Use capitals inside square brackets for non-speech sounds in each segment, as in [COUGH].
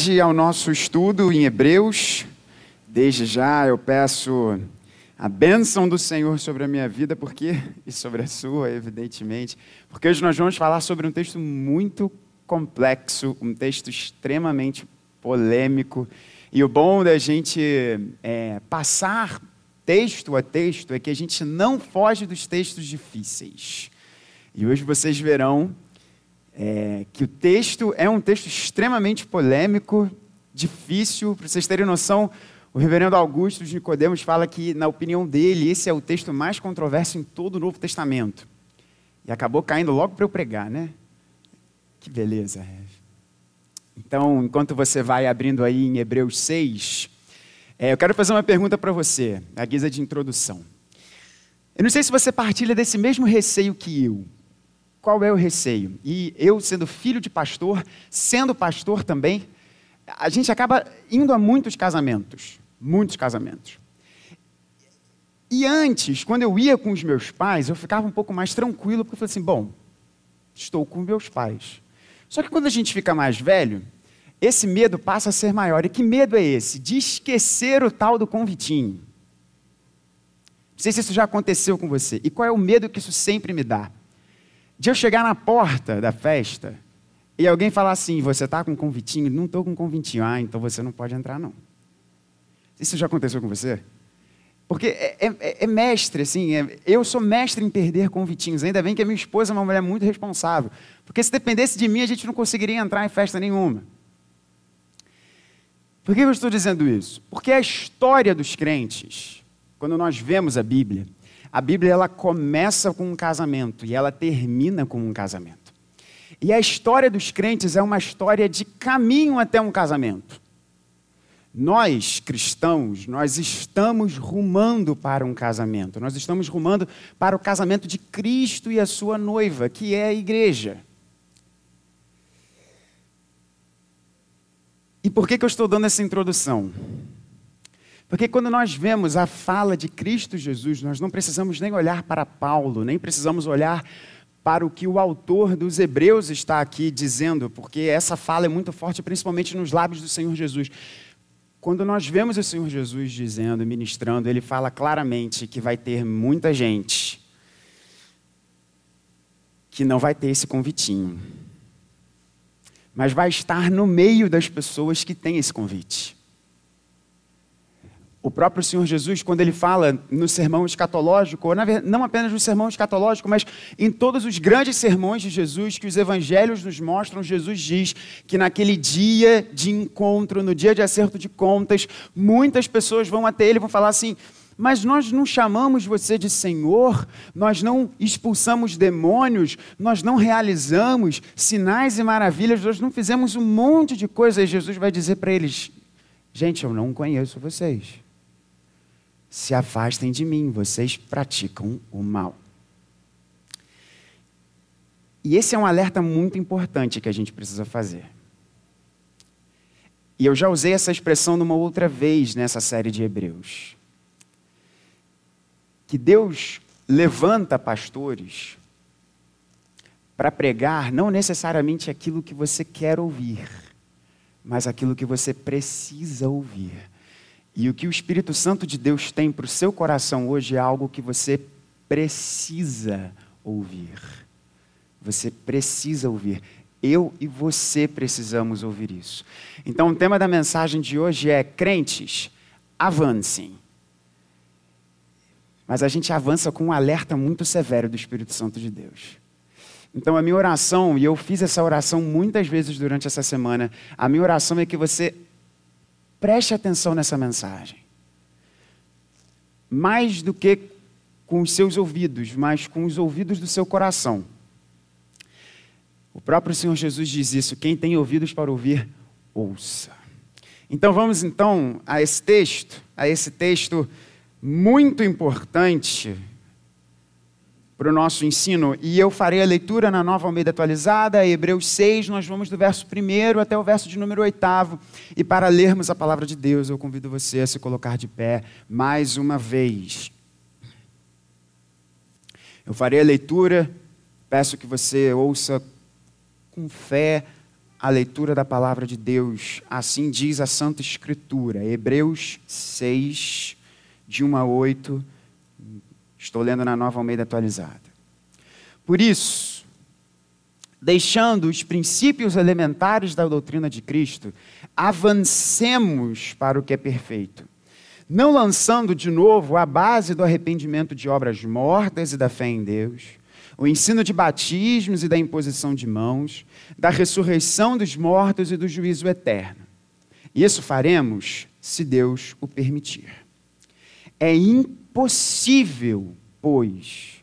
ao nosso estudo em Hebreus. Desde já eu peço a bênção do Senhor sobre a minha vida, porque e sobre a sua, evidentemente, porque hoje nós vamos falar sobre um texto muito complexo, um texto extremamente polêmico. E o bom da gente é, passar texto a texto é que a gente não foge dos textos difíceis. E hoje vocês verão é, que o texto é um texto extremamente polêmico, difícil. Para vocês terem noção, o reverendo Augusto de Nicodemos fala que, na opinião dele, esse é o texto mais controverso em todo o Novo Testamento. E acabou caindo logo para eu pregar, né? Que beleza, Então, enquanto você vai abrindo aí em Hebreus 6, é, eu quero fazer uma pergunta para você, a guisa de introdução. Eu não sei se você partilha desse mesmo receio que eu. Qual é o receio? E eu, sendo filho de pastor, sendo pastor também, a gente acaba indo a muitos casamentos. Muitos casamentos. E antes, quando eu ia com os meus pais, eu ficava um pouco mais tranquilo, porque eu falei assim: bom, estou com meus pais. Só que quando a gente fica mais velho, esse medo passa a ser maior. E que medo é esse? De esquecer o tal do convitinho. Não sei se isso já aconteceu com você. E qual é o medo que isso sempre me dá? De eu chegar na porta da festa e alguém falar assim: Você está com convitinho? Não estou com convitinho. Ah, então você não pode entrar, não. Isso já aconteceu com você? Porque é, é, é mestre, assim, é, eu sou mestre em perder convitinhos. Ainda bem que a minha esposa é uma mulher muito responsável. Porque se dependesse de mim, a gente não conseguiria entrar em festa nenhuma. Por que eu estou dizendo isso? Porque a história dos crentes, quando nós vemos a Bíblia, a Bíblia ela começa com um casamento e ela termina com um casamento. E a história dos crentes é uma história de caminho até um casamento. Nós, cristãos, nós estamos rumando para um casamento. Nós estamos rumando para o casamento de Cristo e a sua noiva, que é a igreja. E por que, que eu estou dando essa introdução? Porque quando nós vemos a fala de Cristo Jesus, nós não precisamos nem olhar para Paulo, nem precisamos olhar para o que o autor dos Hebreus está aqui dizendo, porque essa fala é muito forte, principalmente nos lábios do Senhor Jesus. Quando nós vemos o Senhor Jesus dizendo, ministrando, ele fala claramente que vai ter muita gente que não vai ter esse convitinho, mas vai estar no meio das pessoas que têm esse convite. O próprio Senhor Jesus, quando ele fala no sermão escatológico, ou não apenas no sermão escatológico, mas em todos os grandes sermões de Jesus que os evangelhos nos mostram, Jesus diz que naquele dia de encontro, no dia de acerto de contas, muitas pessoas vão até ele e vão falar assim: mas nós não chamamos você de Senhor, nós não expulsamos demônios, nós não realizamos sinais e maravilhas, nós não fizemos um monte de coisas. Jesus vai dizer para eles: gente, eu não conheço vocês se afastem de mim, vocês praticam o mal. E esse é um alerta muito importante que a gente precisa fazer. E eu já usei essa expressão numa outra vez nessa série de Hebreus. Que Deus levanta pastores para pregar não necessariamente aquilo que você quer ouvir, mas aquilo que você precisa ouvir. E o que o Espírito Santo de Deus tem para o seu coração hoje é algo que você precisa ouvir. Você precisa ouvir. Eu e você precisamos ouvir isso. Então, o tema da mensagem de hoje é: crentes, avancem. Mas a gente avança com um alerta muito severo do Espírito Santo de Deus. Então, a minha oração, e eu fiz essa oração muitas vezes durante essa semana, a minha oração é que você Preste atenção nessa mensagem. Mais do que com os seus ouvidos, mas com os ouvidos do seu coração. O próprio Senhor Jesus diz isso: quem tem ouvidos para ouvir, ouça. Então vamos então a esse texto, a esse texto muito importante para o nosso ensino. E eu farei a leitura na nova Almeida atualizada, Hebreus 6, nós vamos do verso 1 até o verso de número 8. E para lermos a palavra de Deus, eu convido você a se colocar de pé mais uma vez. Eu farei a leitura, peço que você ouça com fé a leitura da palavra de Deus. Assim diz a Santa Escritura, Hebreus 6, de 1 a 8. Estou lendo na nova Almeida atualizada. Por isso, deixando os princípios elementares da doutrina de Cristo, avancemos para o que é perfeito, não lançando de novo a base do arrependimento de obras mortas e da fé em Deus, o ensino de batismos e da imposição de mãos, da ressurreição dos mortos e do juízo eterno. Isso faremos se Deus o permitir. É impossível, pois,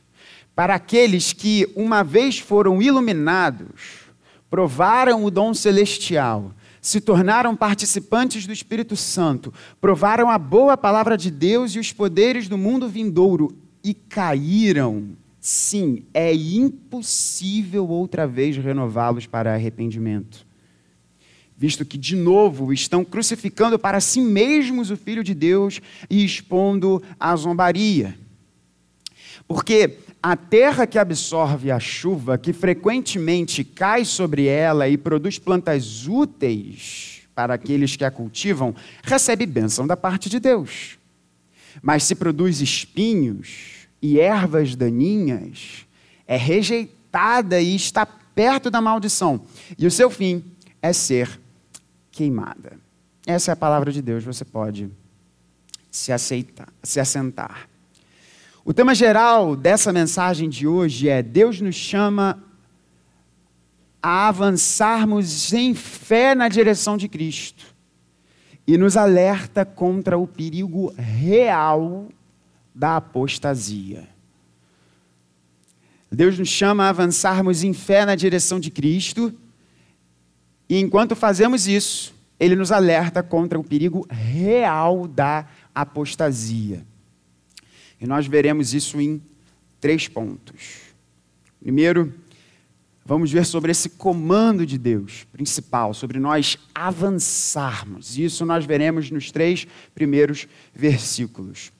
para aqueles que, uma vez foram iluminados, provaram o dom celestial, se tornaram participantes do Espírito Santo, provaram a boa palavra de Deus e os poderes do mundo vindouro e caíram. Sim, é impossível outra vez renová-los para arrependimento. Visto que, de novo, estão crucificando para si mesmos o Filho de Deus e expondo a zombaria. Porque a terra que absorve a chuva, que frequentemente cai sobre ela e produz plantas úteis para aqueles que a cultivam, recebe bênção da parte de Deus. Mas se produz espinhos e ervas daninhas, é rejeitada e está perto da maldição. E o seu fim é ser queimada. Essa é a palavra de Deus, você pode se aceitar, se assentar. O tema geral dessa mensagem de hoje é: Deus nos chama a avançarmos em fé na direção de Cristo e nos alerta contra o perigo real da apostasia. Deus nos chama a avançarmos em fé na direção de Cristo, e enquanto fazemos isso, Ele nos alerta contra o perigo real da apostasia. E nós veremos isso em três pontos. Primeiro, vamos ver sobre esse comando de Deus principal, sobre nós avançarmos. Isso nós veremos nos três primeiros versículos.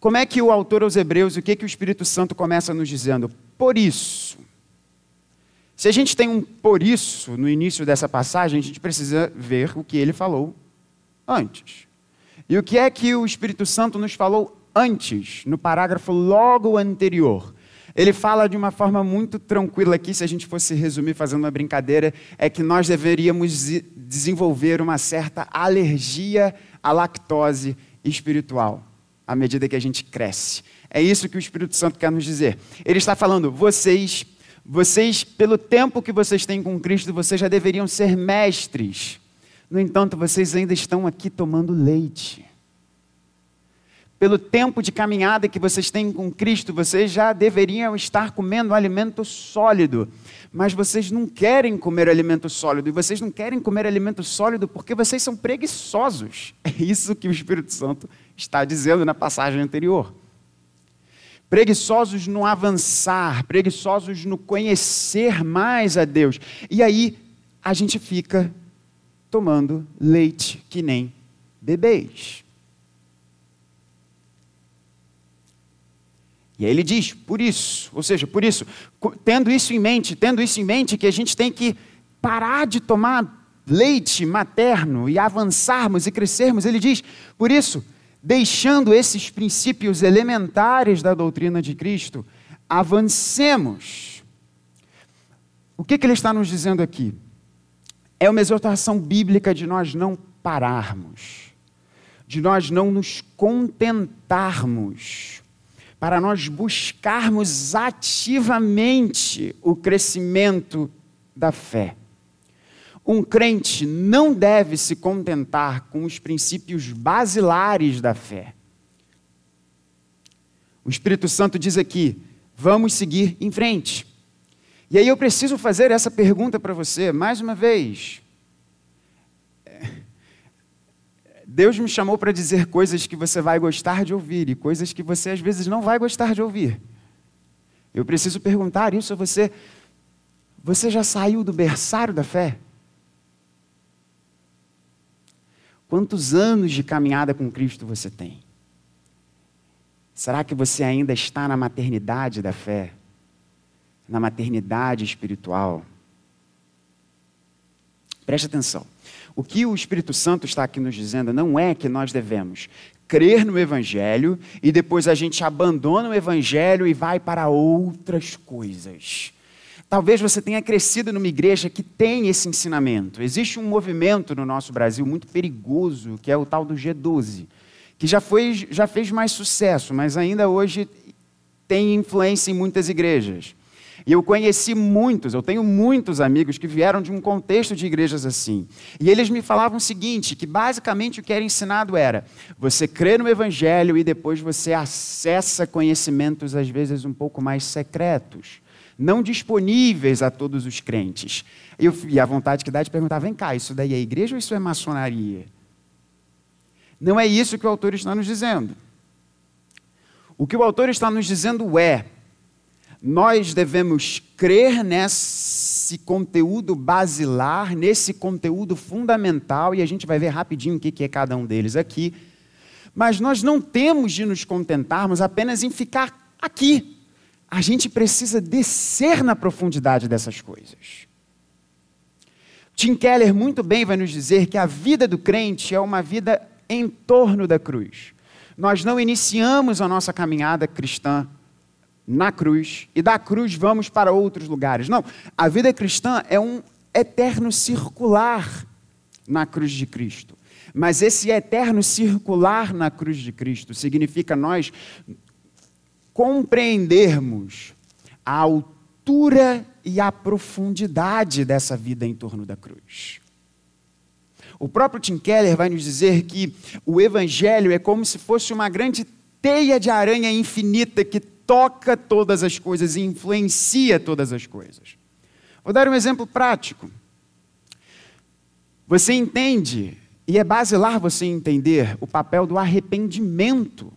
Como é que o autor aos Hebreus, o que, que o Espírito Santo começa nos dizendo? Por isso. Se a gente tem um por isso no início dessa passagem, a gente precisa ver o que ele falou antes. E o que é que o Espírito Santo nos falou antes, no parágrafo logo anterior. Ele fala de uma forma muito tranquila aqui, se a gente fosse resumir fazendo uma brincadeira, é que nós deveríamos desenvolver uma certa alergia à lactose espiritual, à medida que a gente cresce. É isso que o Espírito Santo quer nos dizer. Ele está falando, vocês, vocês, pelo tempo que vocês têm com Cristo, vocês já deveriam ser mestres. No entanto, vocês ainda estão aqui tomando leite pelo tempo de caminhada que vocês têm com Cristo, vocês já deveriam estar comendo alimento sólido. Mas vocês não querem comer alimento sólido. E vocês não querem comer alimento sólido porque vocês são preguiçosos. [LAUGHS] É isso que o Espírito Santo está dizendo na passagem anterior. Preguiçosos no avançar, preguiçosos no conhecer mais a Deus. E aí a gente fica tomando leite que nem bebês. E aí ele diz, por isso, ou seja, por isso, tendo isso em mente, tendo isso em mente, que a gente tem que parar de tomar leite materno e avançarmos e crescermos, ele diz, por isso, deixando esses princípios elementares da doutrina de Cristo, avancemos. O que, que ele está nos dizendo aqui? É uma exortação bíblica de nós não pararmos, de nós não nos contentarmos para nós buscarmos ativamente o crescimento da fé. Um crente não deve se contentar com os princípios basilares da fé. O Espírito Santo diz aqui: vamos seguir em frente. E aí eu preciso fazer essa pergunta para você, mais uma vez. Deus me chamou para dizer coisas que você vai gostar de ouvir e coisas que você às vezes não vai gostar de ouvir. Eu preciso perguntar isso a você. Você já saiu do berçário da fé? Quantos anos de caminhada com Cristo você tem? Será que você ainda está na maternidade da fé? Na maternidade espiritual? Preste atenção. O que o Espírito Santo está aqui nos dizendo não é que nós devemos crer no Evangelho e depois a gente abandona o Evangelho e vai para outras coisas. Talvez você tenha crescido numa igreja que tem esse ensinamento. Existe um movimento no nosso Brasil muito perigoso, que é o tal do G12, que já, foi, já fez mais sucesso, mas ainda hoje tem influência em muitas igrejas. E eu conheci muitos, eu tenho muitos amigos que vieram de um contexto de igrejas assim. E eles me falavam o seguinte: que basicamente o que era ensinado era: você crê no Evangelho e depois você acessa conhecimentos, às vezes, um pouco mais secretos, não disponíveis a todos os crentes. Eu, e a vontade que dá de perguntar: vem cá, isso daí é igreja ou isso é maçonaria? Não é isso que o autor está nos dizendo. O que o autor está nos dizendo é: nós devemos crer nesse conteúdo basilar, nesse conteúdo fundamental, e a gente vai ver rapidinho o que é cada um deles aqui. Mas nós não temos de nos contentarmos apenas em ficar aqui. A gente precisa descer na profundidade dessas coisas. Tim Keller muito bem vai nos dizer que a vida do crente é uma vida em torno da cruz. Nós não iniciamos a nossa caminhada cristã na cruz e da cruz vamos para outros lugares. Não, a vida cristã é um eterno circular na cruz de Cristo. Mas esse eterno circular na cruz de Cristo significa nós compreendermos a altura e a profundidade dessa vida em torno da cruz. O próprio Tim Keller vai nos dizer que o Evangelho é como se fosse uma grande teia de aranha infinita que toca todas as coisas e influencia todas as coisas. Vou dar um exemplo prático. Você entende, e é basilar você entender, o papel do arrependimento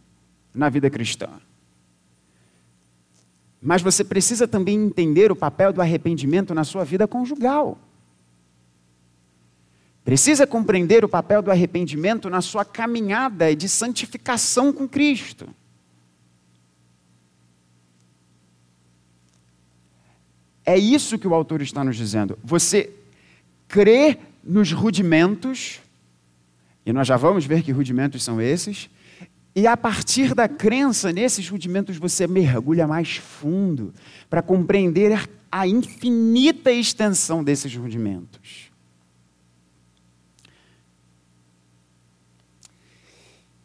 na vida cristã. Mas você precisa também entender o papel do arrependimento na sua vida conjugal. Precisa compreender o papel do arrependimento na sua caminhada de santificação com Cristo. É isso que o autor está nos dizendo. Você crê nos rudimentos, e nós já vamos ver que rudimentos são esses, e a partir da crença nesses rudimentos você mergulha mais fundo para compreender a infinita extensão desses rudimentos.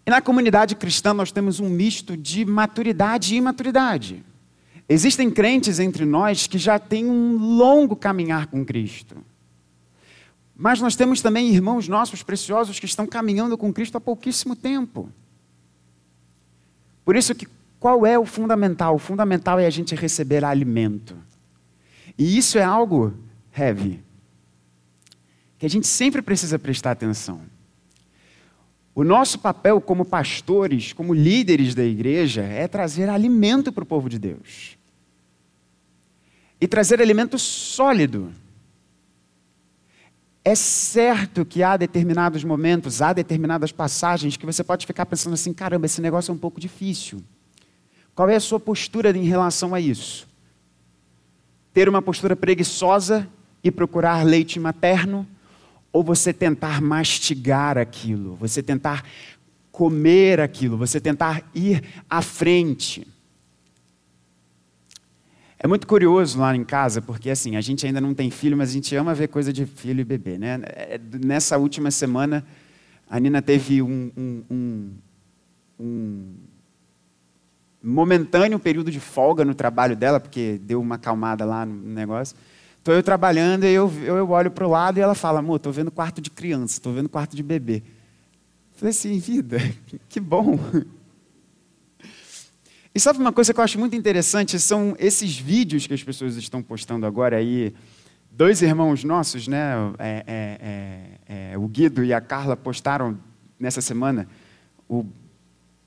E na comunidade cristã nós temos um misto de maturidade e imaturidade. Existem crentes entre nós que já têm um longo caminhar com Cristo. Mas nós temos também irmãos nossos preciosos que estão caminhando com Cristo há pouquíssimo tempo. Por isso que qual é o fundamental? O fundamental é a gente receber alimento. E isso é algo heavy, que a gente sempre precisa prestar atenção. O nosso papel como pastores, como líderes da igreja, é trazer alimento para o povo de Deus e trazer alimento sólido. É certo que há determinados momentos, há determinadas passagens que você pode ficar pensando assim: caramba, esse negócio é um pouco difícil. Qual é a sua postura em relação a isso? Ter uma postura preguiçosa e procurar leite materno? Ou você tentar mastigar aquilo, você tentar comer aquilo, você tentar ir à frente? É muito curioso lá em casa, porque assim, a gente ainda não tem filho, mas a gente ama ver coisa de filho e bebê, né? É, nessa última semana, a Nina teve um, um, um, um momentâneo período de folga no trabalho dela, porque deu uma acalmada lá no negócio. Estou eu trabalhando e eu, eu olho para o lado e ela fala, amor, estou vendo quarto de criança, estou vendo quarto de bebê. falei assim, vida, [LAUGHS] que bom. E sabe uma coisa que eu acho muito interessante? São esses vídeos que as pessoas estão postando agora aí. Dois irmãos nossos, né? É, é, é, é o Guido e a Carla postaram nessa semana o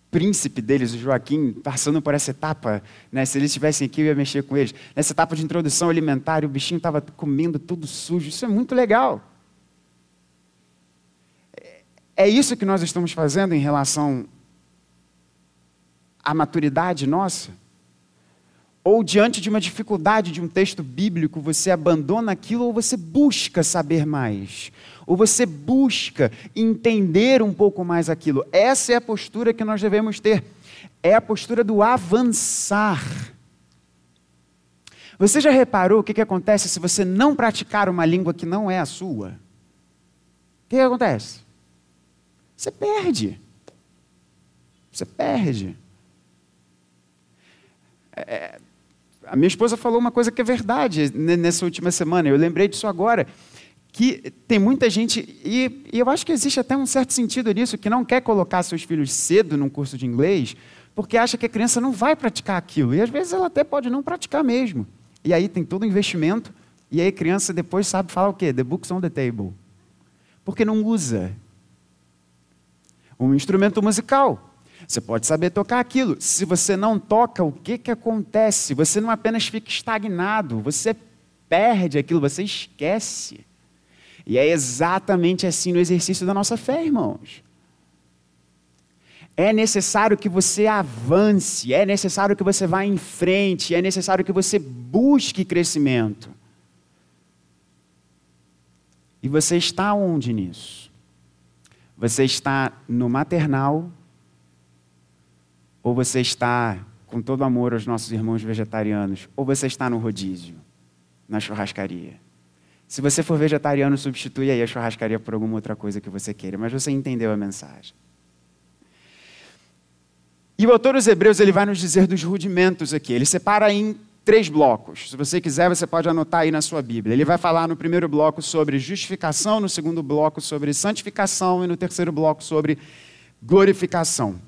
príncipe deles, o Joaquim, passando por essa etapa. Né? Se eles estivessem aqui, eu ia mexer com eles. Nessa etapa de introdução alimentar, o bichinho estava comendo tudo sujo. Isso é muito legal. É isso que nós estamos fazendo em relação a maturidade nossa? ou diante de uma dificuldade de um texto bíblico, você abandona aquilo ou você busca saber mais? Ou você busca entender um pouco mais aquilo? Essa é a postura que nós devemos ter. É a postura do avançar. Você já reparou o que, que acontece se você não praticar uma língua que não é a sua? O que, que acontece? Você perde. Você perde. É, a minha esposa falou uma coisa que é verdade nessa última semana, eu lembrei disso agora, que tem muita gente, e, e eu acho que existe até um certo sentido nisso, que não quer colocar seus filhos cedo num curso de inglês, porque acha que a criança não vai praticar aquilo, e às vezes ela até pode não praticar mesmo. E aí tem todo o investimento, e aí a criança depois sabe falar o quê? The book's on the table. Porque não usa. Um instrumento musical. Você pode saber tocar aquilo. Se você não toca, o que, que acontece? Você não apenas fica estagnado, você perde aquilo, você esquece. E é exatamente assim no exercício da nossa fé, irmãos. É necessário que você avance, é necessário que você vá em frente, é necessário que você busque crescimento. E você está onde nisso? Você está no maternal ou você está com todo amor aos nossos irmãos vegetarianos, ou você está no rodízio, na churrascaria. Se você for vegetariano, substitui aí a churrascaria por alguma outra coisa que você queira, mas você entendeu a mensagem. E o autor dos Hebreus ele vai nos dizer dos rudimentos aqui. Ele separa em três blocos. Se você quiser, você pode anotar aí na sua Bíblia. Ele vai falar no primeiro bloco sobre justificação, no segundo bloco sobre santificação e no terceiro bloco sobre glorificação.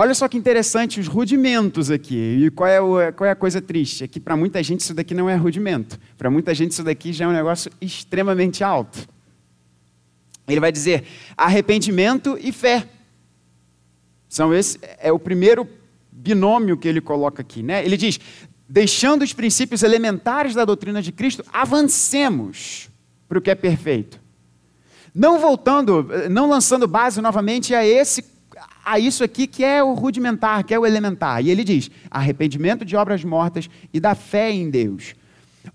Olha só que interessante os rudimentos aqui. E qual é, o, qual é a coisa triste? É que para muita gente isso daqui não é rudimento. Para muita gente isso daqui já é um negócio extremamente alto. Ele vai dizer arrependimento e fé. São esse é o primeiro binômio que ele coloca aqui, né? Ele diz: deixando os princípios elementares da doutrina de Cristo, avancemos para o que é perfeito. Não voltando, não lançando base novamente a esse a isso aqui que é o rudimentar, que é o elementar. E ele diz: arrependimento de obras mortas e da fé em Deus.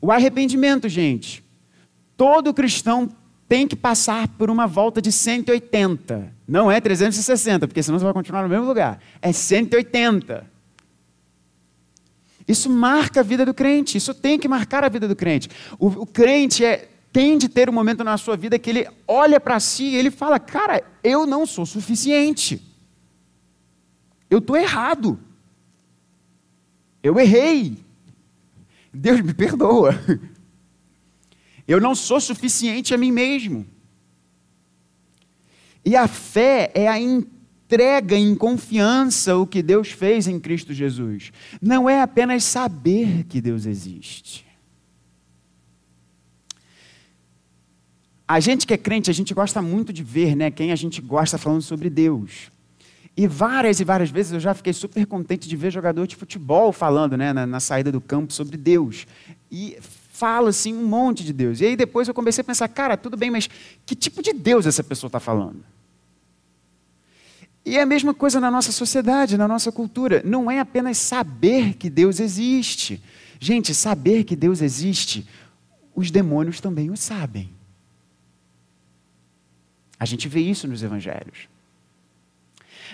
O arrependimento, gente, todo cristão tem que passar por uma volta de 180. Não é 360, porque senão você vai continuar no mesmo lugar. É 180. Isso marca a vida do crente, isso tem que marcar a vida do crente. O, o crente é, tem de ter um momento na sua vida que ele olha para si e ele fala: Cara, eu não sou suficiente. Eu estou errado. Eu errei. Deus me perdoa. [LAUGHS] Eu não sou suficiente a mim mesmo. E a fé é a entrega em confiança o que Deus fez em Cristo Jesus. Não é apenas saber que Deus existe. A gente que é crente, a gente gosta muito de ver, né, quem a gente gosta falando sobre Deus. E várias e várias vezes eu já fiquei super contente de ver jogador de futebol falando né, na, na saída do campo sobre Deus. E fala assim um monte de Deus. E aí depois eu comecei a pensar, cara, tudo bem, mas que tipo de Deus essa pessoa está falando? E é a mesma coisa na nossa sociedade, na nossa cultura. Não é apenas saber que Deus existe. Gente, saber que Deus existe, os demônios também o sabem. A gente vê isso nos evangelhos.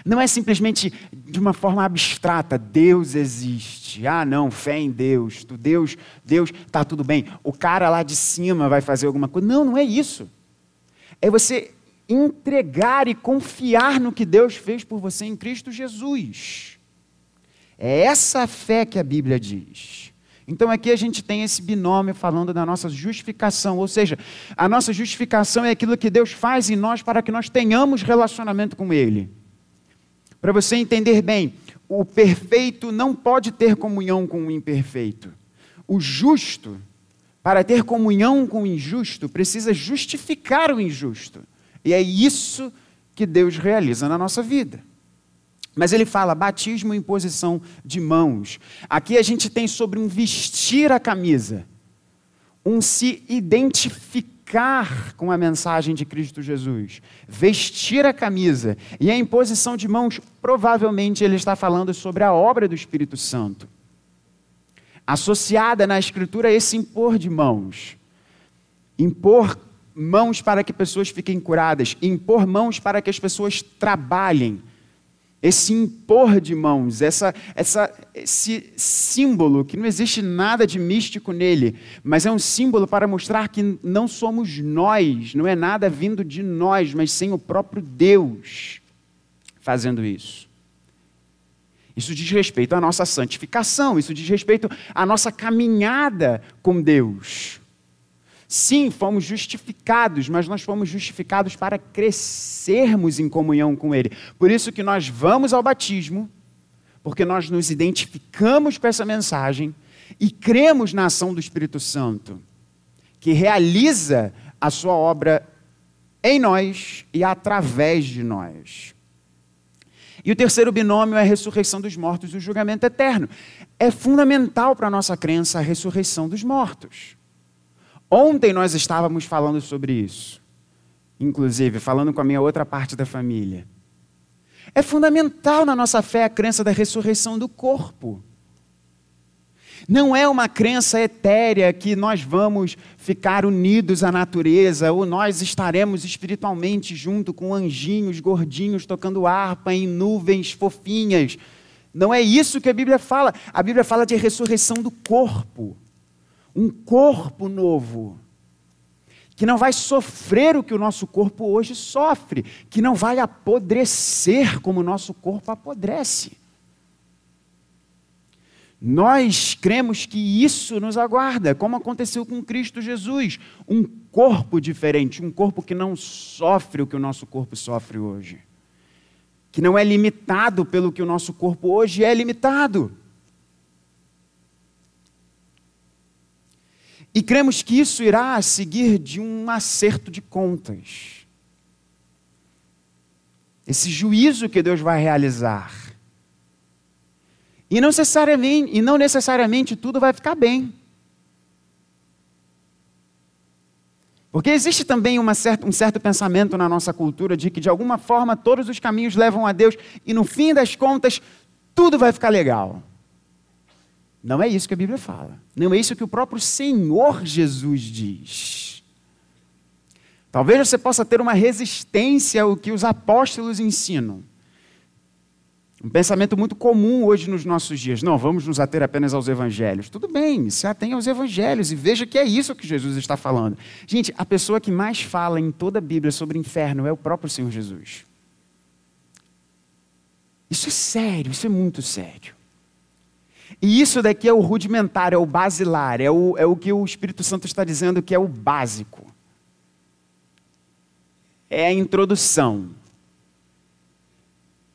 Não é simplesmente de uma forma abstrata, Deus existe. Ah, não, fé em Deus. Tu Deus, Deus, tá tudo bem. O cara lá de cima vai fazer alguma coisa. Não, não é isso. É você entregar e confiar no que Deus fez por você em Cristo Jesus. É essa fé que a Bíblia diz. Então aqui a gente tem esse binômio falando da nossa justificação, ou seja, a nossa justificação é aquilo que Deus faz em nós para que nós tenhamos relacionamento com Ele. Para você entender bem, o perfeito não pode ter comunhão com o imperfeito. O justo, para ter comunhão com o injusto, precisa justificar o injusto. E é isso que Deus realiza na nossa vida. Mas ele fala batismo e imposição de mãos. Aqui a gente tem sobre um vestir a camisa, um se identificar com a mensagem de Cristo Jesus, vestir a camisa e a imposição de mãos, provavelmente ele está falando sobre a obra do Espírito Santo. associada na Escritura a esse impor de mãos. Impor mãos para que pessoas fiquem curadas, impor mãos para que as pessoas trabalhem. Esse impor de mãos, essa, essa, esse símbolo, que não existe nada de místico nele, mas é um símbolo para mostrar que não somos nós, não é nada vindo de nós, mas sim o próprio Deus fazendo isso. Isso diz respeito à nossa santificação, isso diz respeito à nossa caminhada com Deus. Sim, fomos justificados, mas nós fomos justificados para crescermos em comunhão com Ele. Por isso que nós vamos ao batismo, porque nós nos identificamos com essa mensagem e cremos na ação do Espírito Santo, que realiza a sua obra em nós e através de nós. E o terceiro binômio é a ressurreição dos mortos e o julgamento eterno. É fundamental para a nossa crença a ressurreição dos mortos. Ontem nós estávamos falando sobre isso, inclusive falando com a minha outra parte da família. É fundamental na nossa fé a crença da ressurreição do corpo. Não é uma crença etérea que nós vamos ficar unidos à natureza ou nós estaremos espiritualmente junto com anjinhos gordinhos tocando harpa em nuvens fofinhas. Não é isso que a Bíblia fala. A Bíblia fala de ressurreição do corpo um corpo novo, que não vai sofrer o que o nosso corpo hoje sofre, que não vai apodrecer como o nosso corpo apodrece. Nós cremos que isso nos aguarda, como aconteceu com Cristo Jesus, um corpo diferente, um corpo que não sofre o que o nosso corpo sofre hoje, que não é limitado pelo que o nosso corpo hoje é limitado. E cremos que isso irá seguir de um acerto de contas. Esse juízo que Deus vai realizar. E não necessariamente, e não necessariamente tudo vai ficar bem. Porque existe também certa, um certo pensamento na nossa cultura de que, de alguma forma, todos os caminhos levam a Deus e, no fim das contas, tudo vai ficar legal. Não é isso que a Bíblia fala. Não é isso que o próprio Senhor Jesus diz. Talvez você possa ter uma resistência ao que os apóstolos ensinam. Um pensamento muito comum hoje nos nossos dias. Não, vamos nos ater apenas aos evangelhos. Tudo bem, se atenha aos evangelhos e veja que é isso que Jesus está falando. Gente, a pessoa que mais fala em toda a Bíblia sobre inferno é o próprio Senhor Jesus. Isso é sério, isso é muito sério. E isso daqui é o rudimentar, é o basilar, é o, é o que o Espírito Santo está dizendo que é o básico. É a introdução.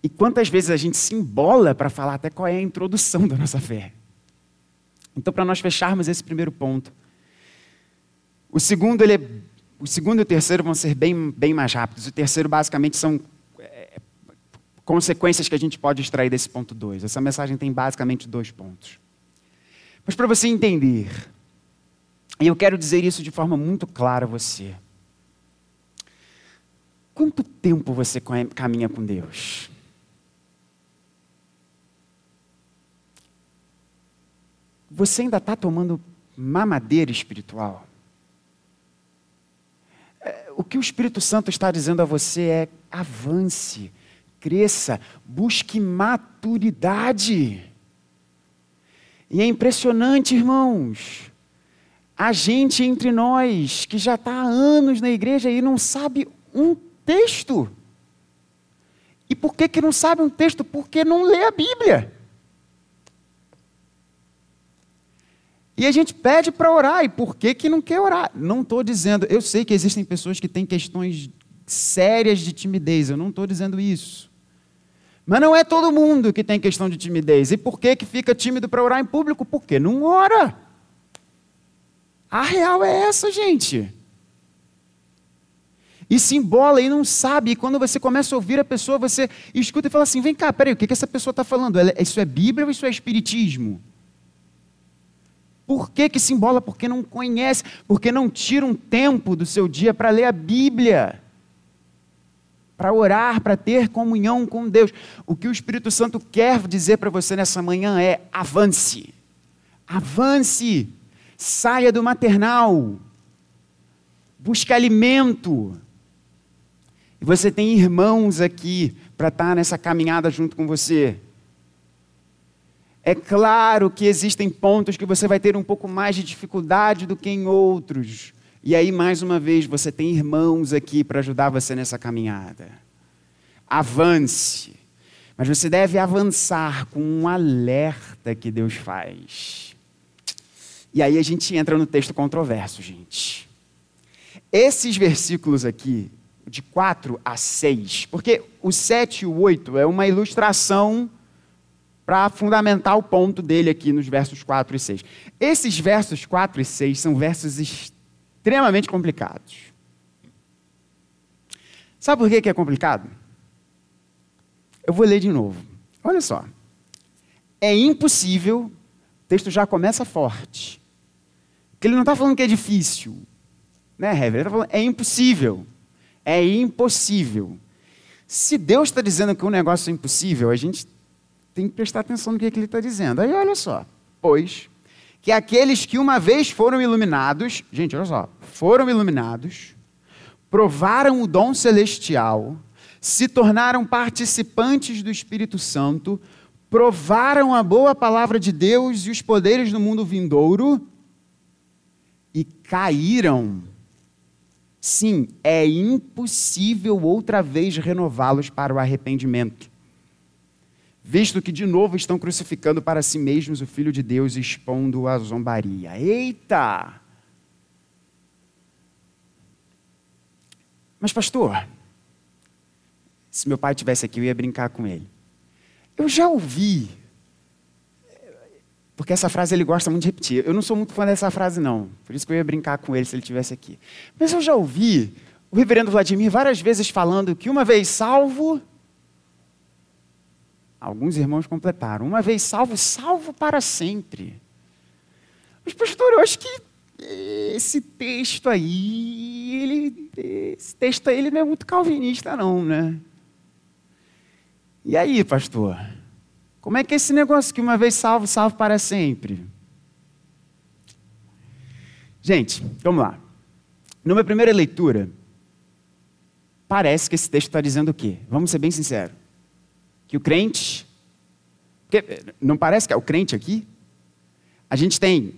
E quantas vezes a gente se embola para falar até qual é a introdução da nossa fé. Então, para nós fecharmos esse primeiro ponto, o segundo, ele é, o segundo e o terceiro vão ser bem, bem mais rápidos. O terceiro, basicamente, são consequências que a gente pode extrair desse ponto 2. Essa mensagem tem basicamente dois pontos. Mas para você entender, e eu quero dizer isso de forma muito clara a você. Quanto tempo você caminha com Deus? Você ainda está tomando mamadeira espiritual? É, o que o Espírito Santo está dizendo a você é avance cresça, busque maturidade. E é impressionante, irmãos. A gente entre nós, que já está há anos na igreja e não sabe um texto. E por que, que não sabe um texto? Porque não lê a Bíblia. E a gente pede para orar, e por que, que não quer orar? Não estou dizendo, eu sei que existem pessoas que têm questões sérias de timidez, eu não estou dizendo isso. Mas não é todo mundo que tem questão de timidez. E por que, que fica tímido para orar em público? Porque não ora. A real é essa, gente. E se embola e não sabe. E quando você começa a ouvir a pessoa, você escuta e fala assim: vem cá, peraí, o que, que essa pessoa está falando? Isso é Bíblia ou isso é Espiritismo? Por que, que se embola? Porque não conhece, porque não tira um tempo do seu dia para ler a Bíblia para orar, para ter comunhão com Deus. O que o Espírito Santo quer dizer para você nessa manhã é: avance, Avance, saia do maternal, busque alimento. E você tem irmãos aqui para estar nessa caminhada junto com você. É claro que existem pontos que você vai ter um pouco mais de dificuldade do que em outros. E aí, mais uma vez, você tem irmãos aqui para ajudar você nessa caminhada. Avance. Mas você deve avançar com um alerta que Deus faz. E aí a gente entra no texto controverso, gente. Esses versículos aqui, de 4 a 6, porque o 7 e o 8 é uma ilustração para fundamentar o ponto dele aqui nos versos 4 e 6. Esses versos 4 e 6 são versos extremamente complicados. Sabe por que é complicado? Eu vou ler de novo. Olha só. É impossível, o texto já começa forte. Porque ele não está falando que é difícil. Né, Hever? Ele está falando é impossível. É impossível. Se Deus está dizendo que um negócio é impossível, a gente tem que prestar atenção no que, é que ele está dizendo. Aí olha só. Pois que aqueles que uma vez foram iluminados, gente, olha só, foram iluminados, provaram o dom celestial, se tornaram participantes do Espírito Santo, provaram a boa palavra de Deus e os poderes do mundo vindouro e caíram. Sim, é impossível outra vez renová-los para o arrependimento visto que de novo estão crucificando para si mesmos o Filho de Deus, expondo a zombaria. Eita! Mas, pastor, se meu pai tivesse aqui, eu ia brincar com ele. Eu já ouvi, porque essa frase ele gosta muito de repetir. Eu não sou muito fã dessa frase, não. Por isso que eu ia brincar com ele se ele tivesse aqui. Mas eu já ouvi o reverendo Vladimir várias vezes falando que uma vez salvo, Alguns irmãos completaram. Uma vez salvo, salvo para sempre. Mas, pastor, eu acho que esse texto aí, ele, esse texto aí, ele não é muito calvinista, não, né? E aí, pastor? Como é que é esse negócio que uma vez salvo, salvo para sempre? Gente, vamos lá. Numa primeira leitura, parece que esse texto está dizendo o quê? Vamos ser bem sinceros que o crente. Não parece que é o crente aqui? A gente tem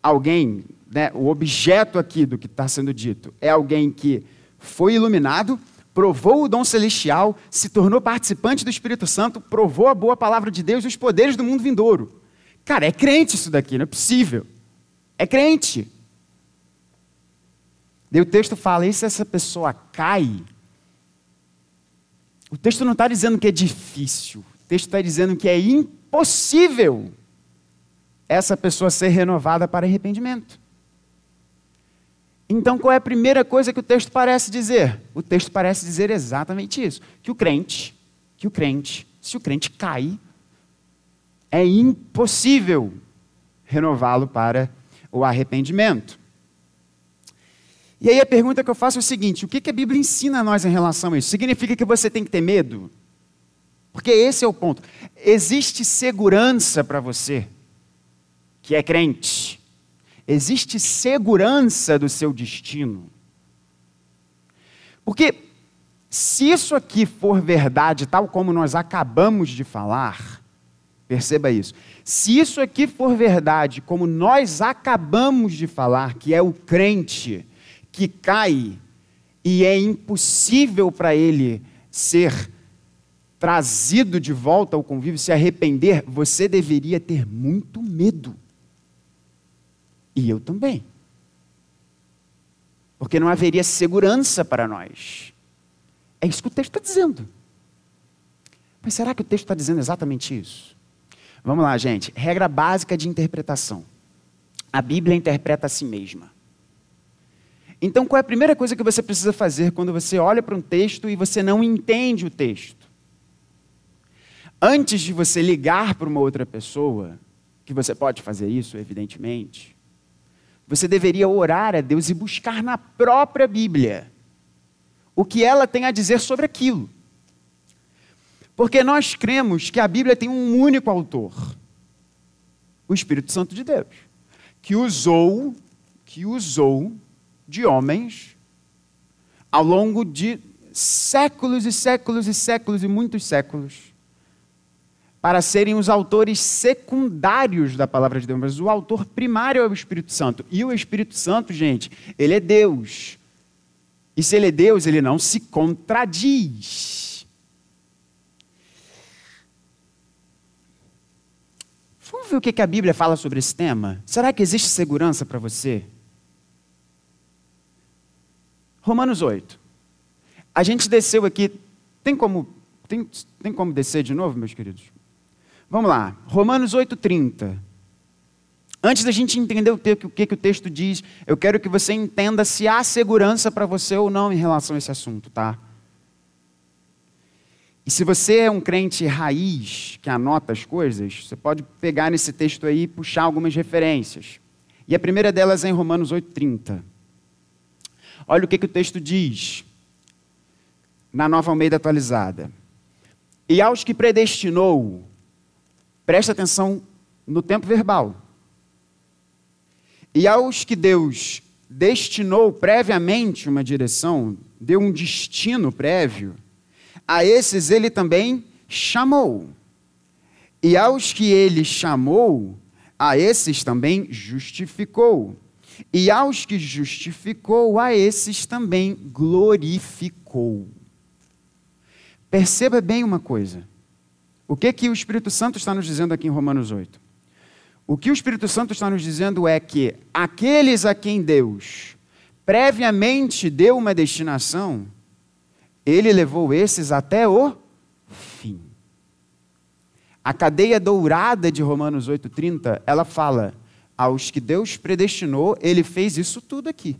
alguém, né, o objeto aqui do que está sendo dito é alguém que foi iluminado, provou o dom celestial, se tornou participante do Espírito Santo, provou a boa palavra de Deus e os poderes do mundo vindouro. Cara, é crente isso daqui, não é possível. É crente. Daí o texto fala: e se essa pessoa cai, o texto não está dizendo que é difícil, o texto está dizendo que é impossível essa pessoa ser renovada para arrependimento. Então, qual é a primeira coisa que o texto parece dizer? O texto parece dizer exatamente isso: que o crente, que o crente, se o crente cai, é impossível renová-lo para o arrependimento. E aí a pergunta que eu faço é o seguinte: o que, a Bíblia ensina a nós em relação a isso? Significa que você tem que ter medo? Porque esse é o ponto. Existe segurança para você que é crente. Existe segurança do seu destino. Porque se isso aqui for verdade, tal como nós acabamos de falar, perceba isso. Se isso aqui for verdade, como nós acabamos de falar, que é o crente, que cai e é impossível para ele ser trazido de volta ao convívio, se arrepender, você deveria ter muito medo. E eu também. Porque não haveria segurança para nós. É isso que o texto está dizendo. Mas será que o texto está dizendo exatamente isso? Vamos lá, gente. Regra básica de interpretação. A Bíblia interpreta a si mesma. Então, qual é a primeira coisa que você precisa fazer quando você olha para um texto e você não entende o texto? Antes de você ligar para uma outra pessoa, que você pode fazer isso, evidentemente, você deveria orar a Deus e buscar na própria Bíblia o que ela tem a dizer sobre aquilo. Porque nós cremos que a Bíblia tem um único autor. o Espírito Santo de Deus, que usou, que usou de homens ao longo de séculos e séculos e séculos e muitos séculos para serem os autores secundários da palavra de Deus, mas o autor primário é o Espírito Santo. E o Espírito Santo, gente, ele é Deus. E se ele é Deus, ele não se contradiz. Vamos ver o que a Bíblia fala sobre esse tema? Será que existe segurança para você? Romanos 8. A gente desceu aqui. Tem como, tem, tem como descer de novo, meus queridos? Vamos lá, Romanos 8,30. Antes da gente entender o que, o que o texto diz, eu quero que você entenda se há segurança para você ou não em relação a esse assunto, tá? E se você é um crente raiz, que anota as coisas, você pode pegar nesse texto aí e puxar algumas referências. E a primeira delas é em Romanos 8,30. Olha o que, que o texto diz, na nova Almeida atualizada. E aos que predestinou, Presta atenção no tempo verbal. E aos que Deus destinou previamente uma direção, deu um destino prévio, a esses ele também chamou. E aos que ele chamou, a esses também justificou. E aos que justificou, a esses também glorificou. Perceba bem uma coisa. O que que o Espírito Santo está nos dizendo aqui em Romanos 8? O que o Espírito Santo está nos dizendo é que aqueles a quem Deus previamente deu uma destinação, ele levou esses até o fim. A cadeia dourada de Romanos 8:30, ela fala: aos que Deus predestinou, ele fez isso tudo aqui.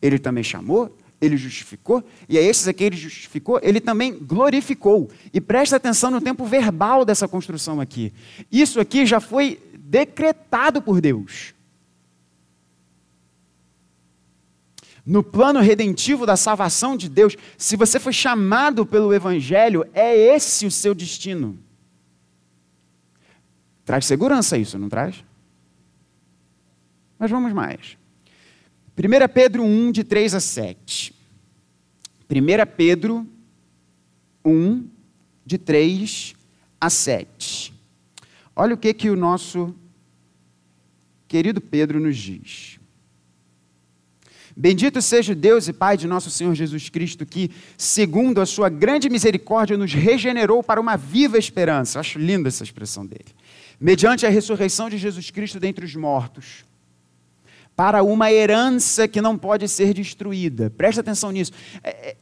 Ele também chamou, ele justificou, e a esses aqui ele justificou, ele também glorificou. E presta atenção no tempo verbal dessa construção aqui. Isso aqui já foi decretado por Deus. No plano redentivo da salvação de Deus, se você foi chamado pelo Evangelho, é esse o seu destino. Traz segurança isso, não traz? Mas vamos mais. 1 Pedro 1, de 3 a 7. 1 Pedro 1, de 3 a 7. Olha o que, que o nosso querido Pedro nos diz. Bendito seja o Deus e Pai de nosso Senhor Jesus Cristo, que, segundo a sua grande misericórdia, nos regenerou para uma viva esperança. Acho linda essa expressão dele. Mediante a ressurreição de Jesus Cristo dentre os mortos para uma herança que não pode ser destruída. Presta atenção nisso. É, é,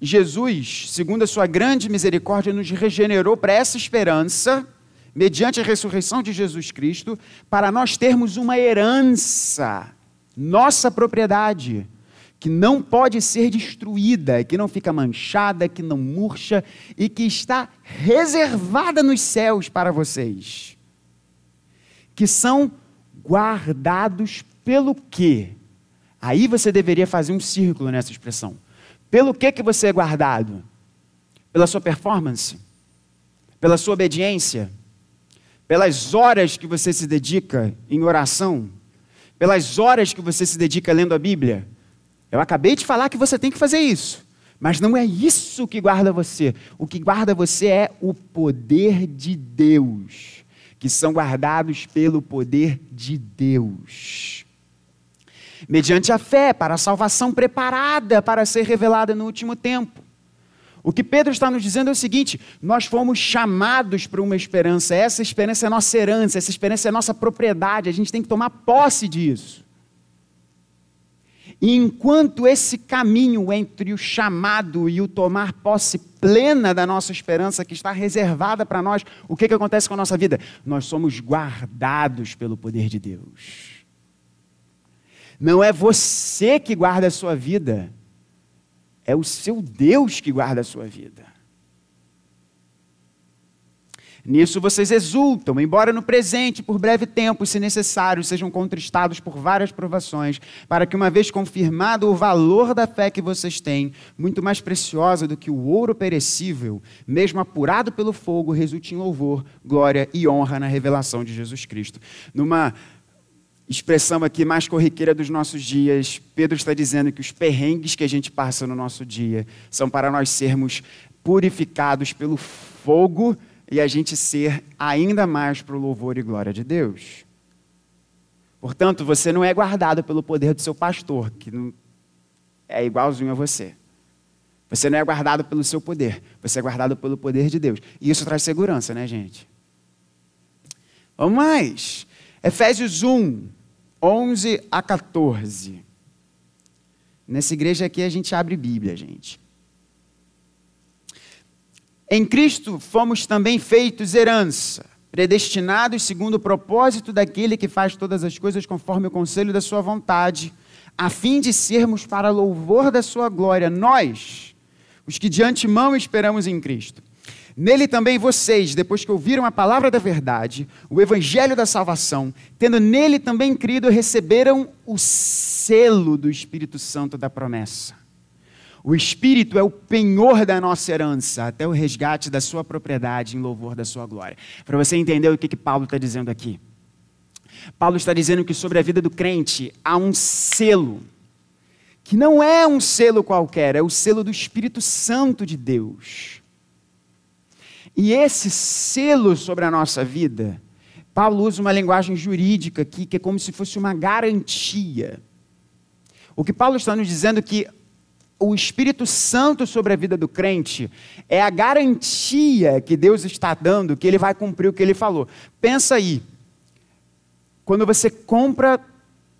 Jesus, segundo a sua grande misericórdia, nos regenerou para essa esperança, mediante a ressurreição de Jesus Cristo, para nós termos uma herança, nossa propriedade, que não pode ser destruída, que não fica manchada, que não murcha e que está reservada nos céus para vocês. Que são guardados pelo quê? Aí você deveria fazer um círculo nessa expressão. Pelo que que você é guardado? Pela sua performance? Pela sua obediência? Pelas horas que você se dedica em oração? Pelas horas que você se dedica lendo a Bíblia? Eu acabei de falar que você tem que fazer isso. Mas não é isso que guarda você. O que guarda você é o poder de Deus que são guardados pelo poder de Deus. Mediante a fé, para a salvação preparada para ser revelada no último tempo. O que Pedro está nos dizendo é o seguinte: nós fomos chamados para uma esperança, essa esperança é nossa herança, essa esperança é nossa propriedade, a gente tem que tomar posse disso. E enquanto esse caminho entre o chamado e o tomar posse plena da nossa esperança que está reservada para nós, o que, que acontece com a nossa vida? Nós somos guardados pelo poder de Deus. Não é você que guarda a sua vida, é o seu Deus que guarda a sua vida. Nisso vocês exultam, embora no presente, por breve tempo, se necessário, sejam contristados por várias provações, para que, uma vez confirmado o valor da fé que vocês têm, muito mais preciosa do que o ouro perecível, mesmo apurado pelo fogo, resulte em louvor, glória e honra na revelação de Jesus Cristo. Numa expressão aqui mais corriqueira dos nossos dias, Pedro está dizendo que os perrengues que a gente passa no nosso dia são para nós sermos purificados pelo fogo e a gente ser ainda mais para o louvor e glória de Deus. Portanto, você não é guardado pelo poder do seu pastor, que é igualzinho a você. Você não é guardado pelo seu poder, você é guardado pelo poder de Deus. E isso traz segurança, né, gente? Vamos mais. Efésios 1, 11 a 14. Nessa igreja aqui a gente abre Bíblia, gente. Em Cristo fomos também feitos herança, predestinados segundo o propósito daquele que faz todas as coisas conforme o conselho da sua vontade, a fim de sermos para louvor da sua glória, nós, os que de antemão esperamos em Cristo. Nele também vocês, depois que ouviram a palavra da verdade, o evangelho da salvação, tendo nele também crido, receberam o selo do Espírito Santo da promessa o Espírito é o penhor da nossa herança, até o resgate da sua propriedade em louvor da sua glória. Para você entender o que, que Paulo está dizendo aqui. Paulo está dizendo que sobre a vida do crente há um selo, que não é um selo qualquer, é o selo do Espírito Santo de Deus. E esse selo sobre a nossa vida, Paulo usa uma linguagem jurídica aqui, que é como se fosse uma garantia. O que Paulo está nos dizendo é que o Espírito Santo sobre a vida do crente é a garantia que Deus está dando que ele vai cumprir o que ele falou. Pensa aí. Quando você compra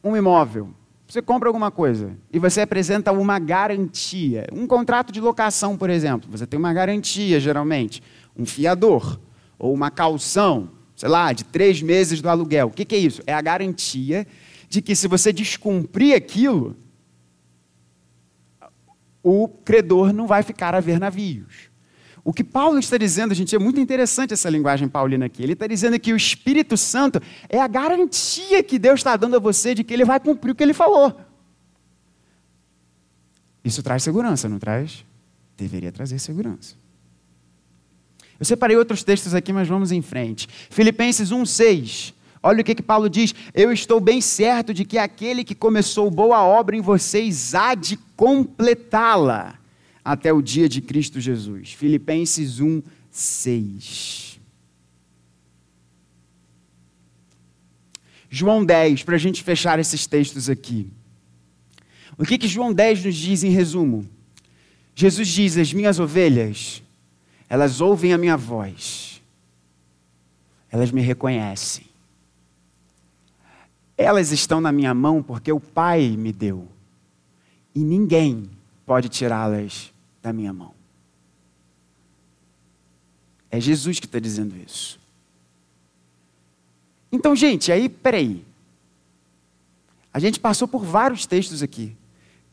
um imóvel, você compra alguma coisa e você apresenta uma garantia, um contrato de locação, por exemplo, você tem uma garantia geralmente, um fiador ou uma calção, sei lá, de três meses do aluguel. O que, que é isso? É a garantia de que se você descumprir aquilo, o credor não vai ficar a ver navios. O que Paulo está dizendo, gente, é muito interessante essa linguagem paulina aqui. Ele está dizendo que o Espírito Santo é a garantia que Deus está dando a você de que ele vai cumprir o que ele falou. Isso traz segurança, não traz? Deveria trazer segurança. Eu separei outros textos aqui, mas vamos em frente. Filipenses 1,6. Olha o que, que Paulo diz: Eu estou bem certo de que aquele que começou boa obra em vocês há de completá-la até o dia de Cristo Jesus. Filipenses 1, 6. João 10, para a gente fechar esses textos aqui. O que, que João 10 nos diz em resumo? Jesus diz: As minhas ovelhas, elas ouvem a minha voz, elas me reconhecem elas estão na minha mão porque o Pai me deu. E ninguém pode tirá-las da minha mão. É Jesus que está dizendo isso. Então, gente, aí, peraí. A gente passou por vários textos aqui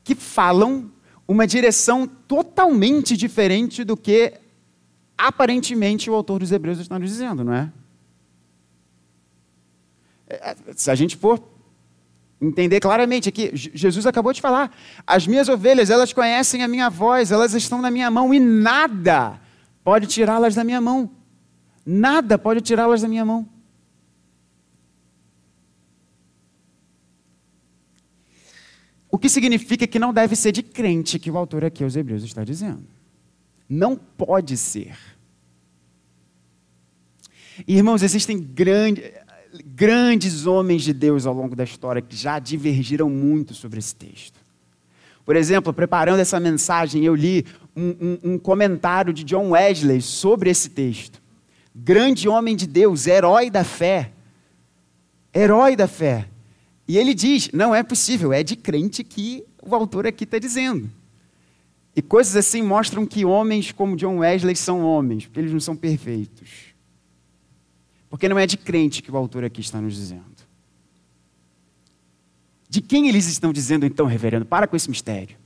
que falam uma direção totalmente diferente do que aparentemente o autor dos Hebreus está nos dizendo, não é? É, se a gente for entender claramente aqui, Jesus acabou de falar: as minhas ovelhas, elas conhecem a minha voz, elas estão na minha mão e nada pode tirá-las da minha mão. Nada pode tirá-las da minha mão. O que significa que não deve ser de crente que o autor aqui aos Hebreus está dizendo. Não pode ser. Irmãos, existem grandes grandes homens de Deus ao longo da história que já divergiram muito sobre esse texto. Por exemplo, preparando essa mensagem, eu li um, um, um comentário de John Wesley sobre esse texto. Grande homem de Deus, herói da fé. Herói da fé. E ele diz: não é possível, é de crente que o autor aqui está dizendo. E coisas assim mostram que homens como John Wesley são homens, porque eles não são perfeitos. Porque não é de crente que o autor aqui está nos dizendo. De quem eles estão dizendo então, reverendo? Para com esse mistério.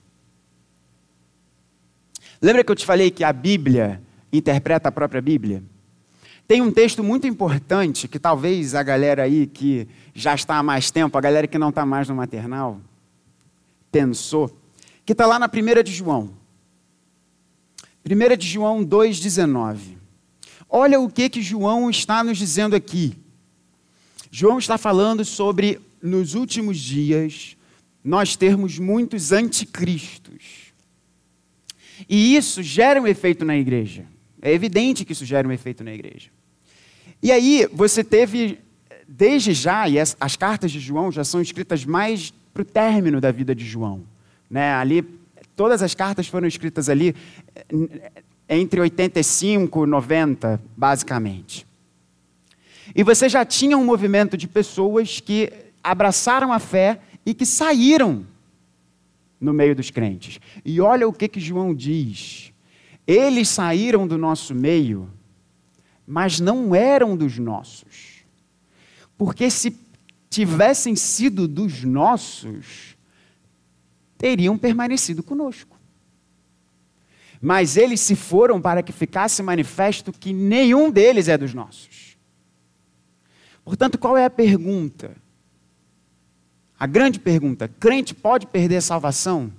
Lembra que eu te falei que a Bíblia interpreta a própria Bíblia? Tem um texto muito importante que talvez a galera aí que já está há mais tempo, a galera que não está mais no maternal, pensou, que está lá na primeira de João. 1 de João 2,19. Olha o que, que João está nos dizendo aqui. João está falando sobre, nos últimos dias, nós termos muitos anticristos. E isso gera um efeito na igreja. É evidente que isso gera um efeito na igreja. E aí, você teve, desde já, e as, as cartas de João já são escritas mais para o término da vida de João. Né? Ali, todas as cartas foram escritas ali entre 85 e 90, basicamente. E você já tinha um movimento de pessoas que abraçaram a fé e que saíram no meio dos crentes. E olha o que, que João diz. Eles saíram do nosso meio, mas não eram dos nossos. Porque se tivessem sido dos nossos, teriam permanecido conosco. Mas eles se foram para que ficasse manifesto que nenhum deles é dos nossos. Portanto, qual é a pergunta? A grande pergunta: crente pode perder a salvação?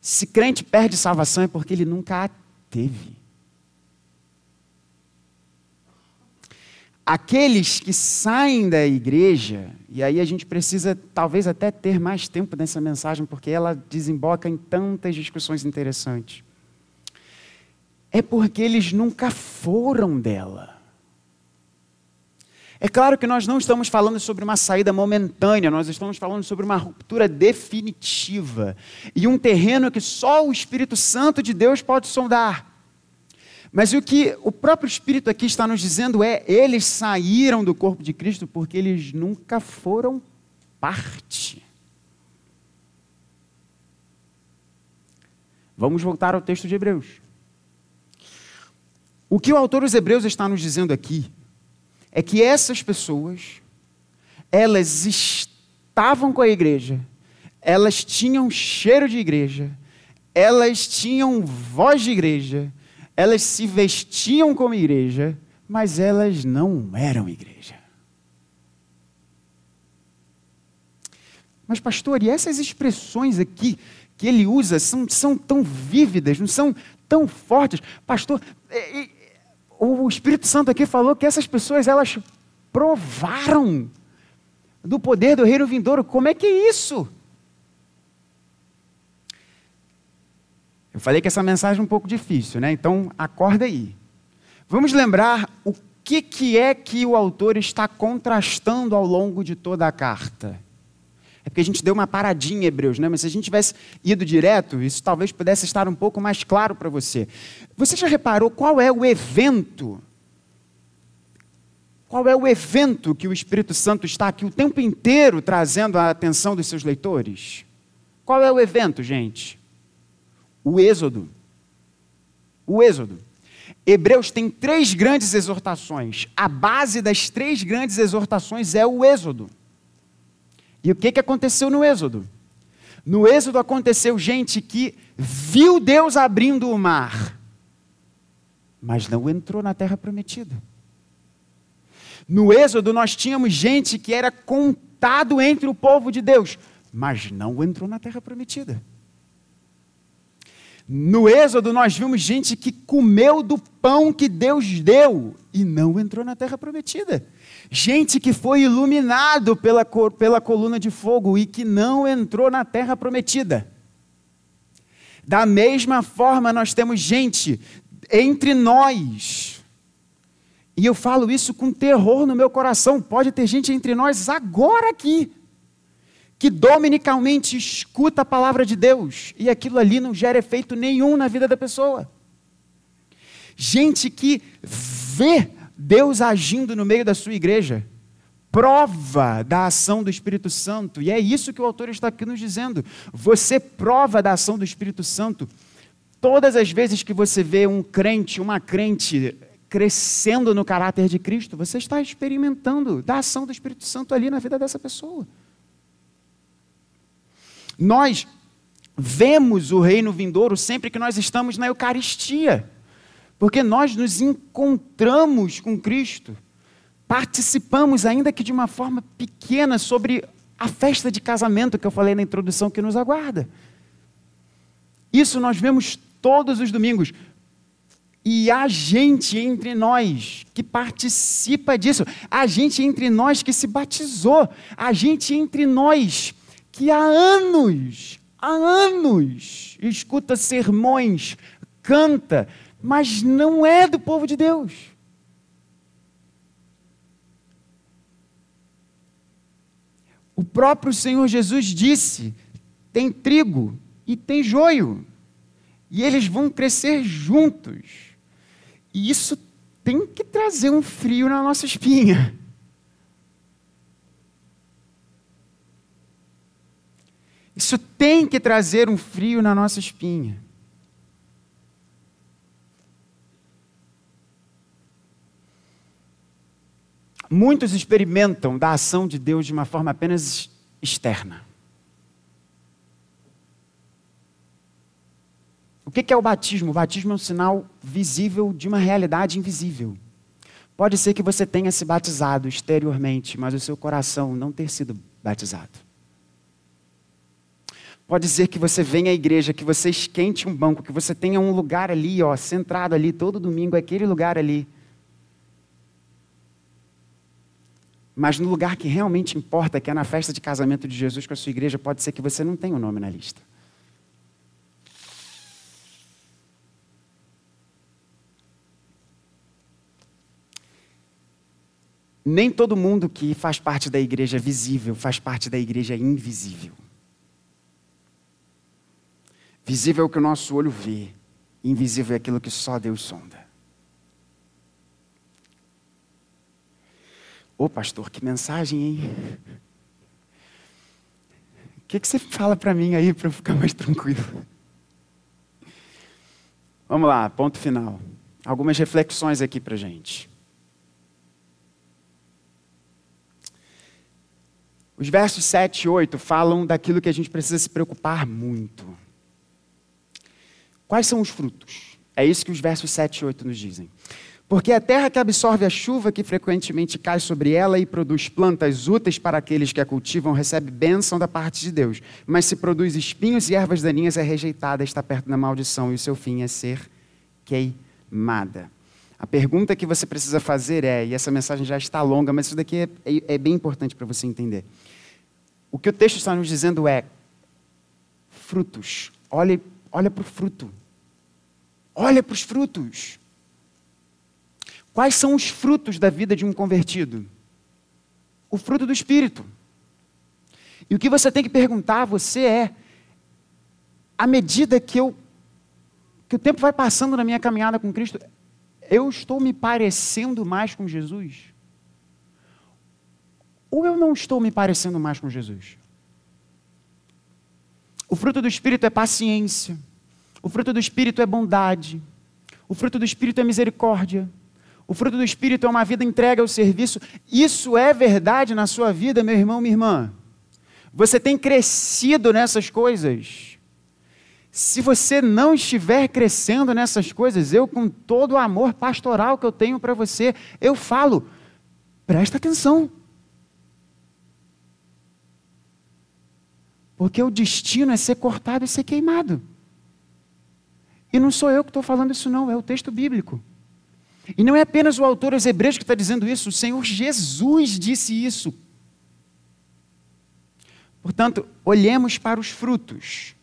Se crente perde salvação é porque ele nunca a teve. Aqueles que saem da igreja, e aí a gente precisa talvez até ter mais tempo nessa mensagem, porque ela desemboca em tantas discussões interessantes. É porque eles nunca foram dela. É claro que nós não estamos falando sobre uma saída momentânea, nós estamos falando sobre uma ruptura definitiva e um terreno que só o Espírito Santo de Deus pode sondar. Mas o que o próprio Espírito aqui está nos dizendo é: eles saíram do corpo de Cristo porque eles nunca foram parte. Vamos voltar ao texto de Hebreus. O que o autor dos Hebreus está nos dizendo aqui é que essas pessoas, elas estavam com a igreja, elas tinham cheiro de igreja, elas tinham voz de igreja, elas se vestiam como igreja, mas elas não eram igreja. Mas, pastor, e essas expressões aqui que ele usa são, são tão vívidas, não são tão fortes? Pastor, o Espírito Santo aqui falou que essas pessoas elas provaram do poder do reino vindouro. Como é que é isso? Eu falei que essa mensagem é um pouco difícil, né? Então acorda aí. Vamos lembrar o que, que é que o autor está contrastando ao longo de toda a carta. É porque a gente deu uma paradinha em Hebreus, né? mas se a gente tivesse ido direto, isso talvez pudesse estar um pouco mais claro para você. Você já reparou qual é o evento? Qual é o evento que o Espírito Santo está aqui o tempo inteiro trazendo a atenção dos seus leitores? Qual é o evento, gente? O Êxodo. O Êxodo. Hebreus tem três grandes exortações. A base das três grandes exortações é o Êxodo. E o que, que aconteceu no Êxodo? No Êxodo aconteceu gente que viu Deus abrindo o mar, mas não entrou na terra prometida. No Êxodo nós tínhamos gente que era contado entre o povo de Deus, mas não entrou na terra prometida. No Êxodo nós vimos gente que comeu do pão que Deus deu e não entrou na terra prometida. Gente que foi iluminado pela, pela coluna de fogo e que não entrou na terra prometida. Da mesma forma, nós temos gente entre nós. E eu falo isso com terror no meu coração. Pode ter gente entre nós agora aqui, que dominicalmente escuta a palavra de Deus e aquilo ali não gera efeito nenhum na vida da pessoa. Gente que vê Deus agindo no meio da sua igreja, prova da ação do Espírito Santo, e é isso que o autor está aqui nos dizendo. Você prova da ação do Espírito Santo todas as vezes que você vê um crente, uma crente crescendo no caráter de Cristo, você está experimentando da ação do Espírito Santo ali na vida dessa pessoa. Nós vemos o reino vindouro sempre que nós estamos na Eucaristia. Porque nós nos encontramos com Cristo, participamos, ainda que de uma forma pequena, sobre a festa de casamento que eu falei na introdução que nos aguarda. Isso nós vemos todos os domingos. E há gente entre nós que participa disso, há gente entre nós que se batizou, há gente entre nós que há anos, há anos, escuta sermões, canta, mas não é do povo de Deus. O próprio Senhor Jesus disse: tem trigo e tem joio, e eles vão crescer juntos. E isso tem que trazer um frio na nossa espinha. Isso tem que trazer um frio na nossa espinha. Muitos experimentam da ação de Deus de uma forma apenas externa. O que é o batismo? O batismo é um sinal visível de uma realidade invisível. Pode ser que você tenha se batizado exteriormente, mas o seu coração não ter sido batizado. Pode ser que você venha à igreja, que você esquente um banco, que você tenha um lugar ali, ó, centrado ali, todo domingo, aquele lugar ali. Mas no lugar que realmente importa, que é na festa de casamento de Jesus com a sua igreja, pode ser que você não tenha o um nome na lista. Nem todo mundo que faz parte da igreja visível faz parte da igreja invisível. Visível é o que o nosso olho vê, invisível é aquilo que só Deus sonda. Ô pastor, que mensagem, hein? O que, que você fala para mim aí para eu ficar mais tranquilo? Vamos lá, ponto final. Algumas reflexões aqui para gente. Os versos 7 e 8 falam daquilo que a gente precisa se preocupar muito. Quais são os frutos? É isso que os versos 7 e 8 nos dizem. Porque a terra que absorve a chuva que frequentemente cai sobre ela e produz plantas úteis para aqueles que a cultivam recebe bênção da parte de Deus. Mas se produz espinhos e ervas daninhas é rejeitada, está perto da maldição e o seu fim é ser queimada. A pergunta que você precisa fazer é, e essa mensagem já está longa, mas isso daqui é, é, é bem importante para você entender. O que o texto está nos dizendo é frutos. Olhe, olha para o fruto. Olha para os frutos. Quais são os frutos da vida de um convertido? O fruto do Espírito. E o que você tem que perguntar a você é: à medida que eu que o tempo vai passando na minha caminhada com Cristo, eu estou me parecendo mais com Jesus? Ou eu não estou me parecendo mais com Jesus? O fruto do Espírito é paciência. O fruto do Espírito é bondade. O fruto do Espírito é misericórdia. O fruto do Espírito é uma vida entregue ao serviço. Isso é verdade na sua vida, meu irmão, minha irmã. Você tem crescido nessas coisas. Se você não estiver crescendo nessas coisas, eu, com todo o amor pastoral que eu tenho para você, eu falo, presta atenção. Porque o destino é ser cortado e ser queimado. E não sou eu que estou falando isso, não, é o texto bíblico. E não é apenas o autor aos Hebreus que está dizendo isso, o Senhor Jesus disse isso. Portanto, olhemos para os frutos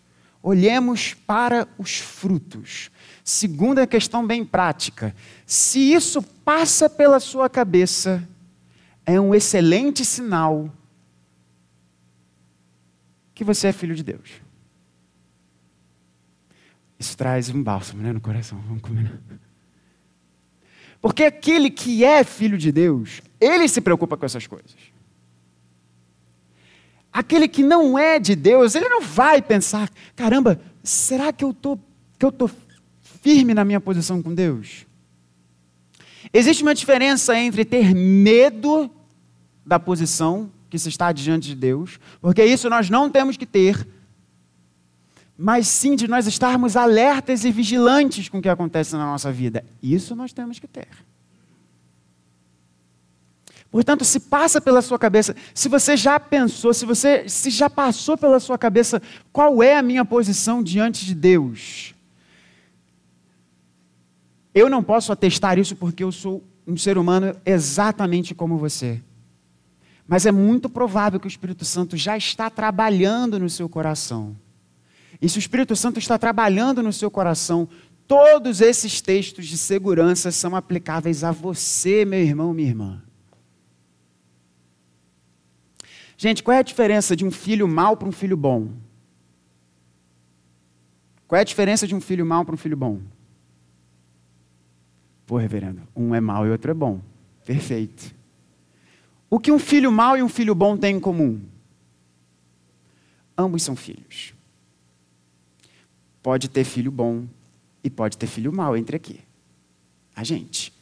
olhemos para os frutos. Segunda questão bem prática: se isso passa pela sua cabeça, é um excelente sinal que você é filho de Deus. Isso traz um bálsamo né, no coração, vamos combinar. Porque aquele que é filho de Deus, ele se preocupa com essas coisas. Aquele que não é de Deus, ele não vai pensar: caramba, será que eu tô, que eu tô firme na minha posição com Deus? Existe uma diferença entre ter medo da posição que se está diante de Deus, porque isso nós não temos que ter, mas sim de nós estarmos alertas e vigilantes com o que acontece na nossa vida. Isso nós temos que ter. Portanto, se passa pela sua cabeça, se você já pensou, se você se já passou pela sua cabeça, qual é a minha posição diante de Deus? Eu não posso atestar isso porque eu sou um ser humano exatamente como você. Mas é muito provável que o Espírito Santo já está trabalhando no seu coração. E se o Espírito Santo está trabalhando no seu coração, todos esses textos de segurança são aplicáveis a você, meu irmão, minha irmã. Gente, qual é a diferença de um filho mau para um filho bom? Qual é a diferença de um filho mau para um filho bom? Pô, reverendo, um é mau e outro é bom. Perfeito. O que um filho mau e um filho bom têm em comum? Ambos são filhos. Pode ter filho bom e pode ter filho mau entre aqui. A gente.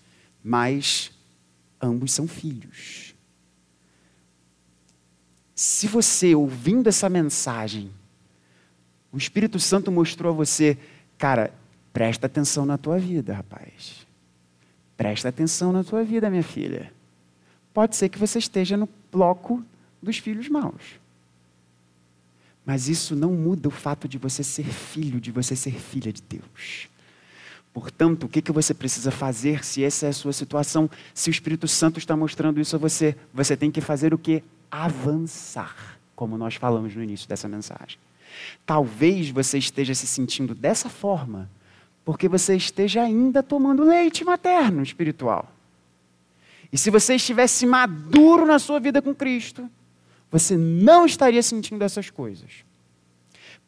Mas ambos são filhos. Se você, ouvindo essa mensagem, o Espírito Santo mostrou a você, cara, presta atenção na tua vida, rapaz. Presta atenção na tua vida, minha filha. Pode ser que você esteja no bloco dos filhos maus. Mas isso não muda o fato de você ser filho, de você ser filha de Deus. Portanto, o que, que você precisa fazer se essa é a sua situação? Se o Espírito Santo está mostrando isso a você, você tem que fazer o que? avançar, como nós falamos no início dessa mensagem. Talvez você esteja se sentindo dessa forma porque você esteja ainda tomando leite materno espiritual. E se você estivesse maduro na sua vida com Cristo, você não estaria sentindo essas coisas.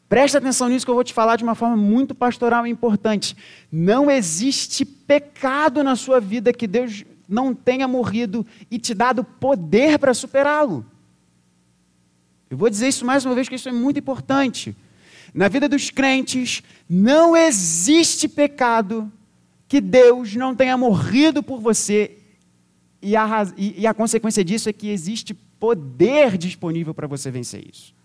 Preste atenção nisso que eu vou te falar de uma forma muito pastoral e importante. Não existe pecado na sua vida que Deus não tenha morrido e te dado poder para superá-lo. Eu vou dizer isso mais uma vez, que isso é muito importante. Na vida dos crentes, não existe pecado que Deus não tenha morrido por você, e a, e a consequência disso é que existe poder disponível para você vencer isso.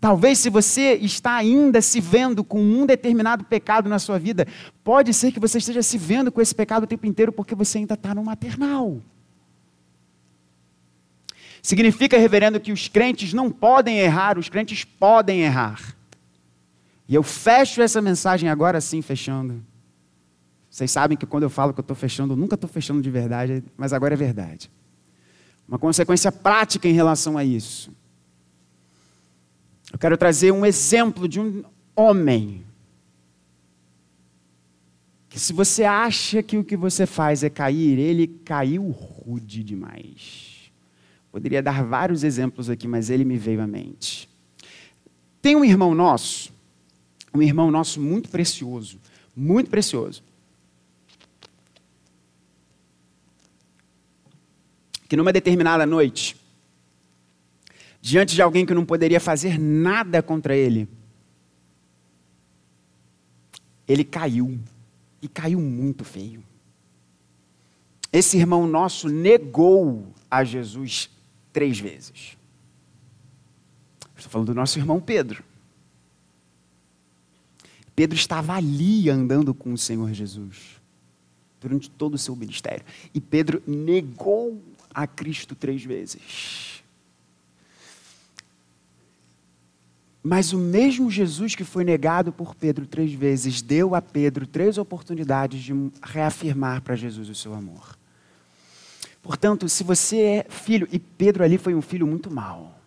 Talvez, se você está ainda se vendo com um determinado pecado na sua vida, pode ser que você esteja se vendo com esse pecado o tempo inteiro porque você ainda está no maternal. Significa, reverendo, que os crentes não podem errar, os crentes podem errar. E eu fecho essa mensagem agora sim, fechando. Vocês sabem que quando eu falo que eu estou fechando, eu nunca estou fechando de verdade, mas agora é verdade. Uma consequência prática em relação a isso. Eu quero trazer um exemplo de um homem. Que se você acha que o que você faz é cair, ele caiu rude demais. Poderia dar vários exemplos aqui, mas ele me veio à mente. Tem um irmão nosso, um irmão nosso muito precioso, muito precioso. Que numa determinada noite, diante de alguém que não poderia fazer nada contra ele, ele caiu. E caiu muito feio. Esse irmão nosso negou a Jesus três vezes. Estou falando do nosso irmão Pedro. Pedro estava ali andando com o Senhor Jesus durante todo o seu ministério. E Pedro negou a Cristo três vezes. Mas o mesmo Jesus que foi negado por Pedro três vezes, deu a Pedro três oportunidades de reafirmar para Jesus o seu amor. Portanto, se você é filho, e Pedro ali foi um filho muito mau,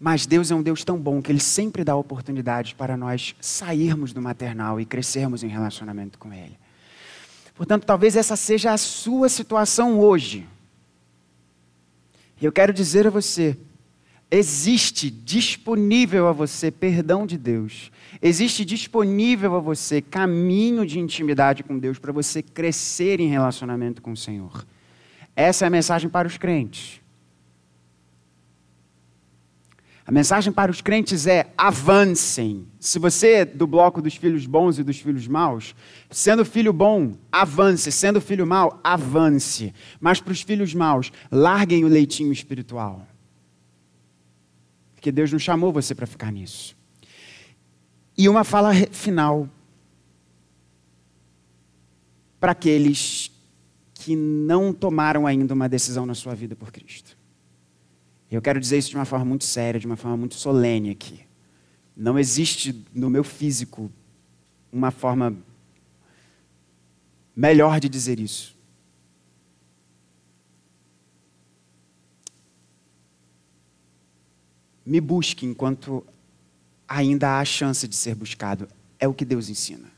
mas Deus é um Deus tão bom que Ele sempre dá oportunidades para nós sairmos do maternal e crescermos em relacionamento com Ele. Portanto, talvez essa seja a sua situação hoje. E eu quero dizer a você: existe disponível a você perdão de Deus, existe disponível a você caminho de intimidade com Deus para você crescer em relacionamento com o Senhor. Essa é a mensagem para os crentes. A mensagem para os crentes é: avancem. Se você é do bloco dos filhos bons e dos filhos maus, sendo filho bom, avance. Sendo filho mau, avance. Mas para os filhos maus, larguem o leitinho espiritual. Porque Deus não chamou você para ficar nisso. E uma fala final para aqueles que não tomaram ainda uma decisão na sua vida por Cristo. Eu quero dizer isso de uma forma muito séria, de uma forma muito solene aqui. Não existe no meu físico uma forma melhor de dizer isso. Me busque enquanto ainda há chance de ser buscado. É o que Deus ensina.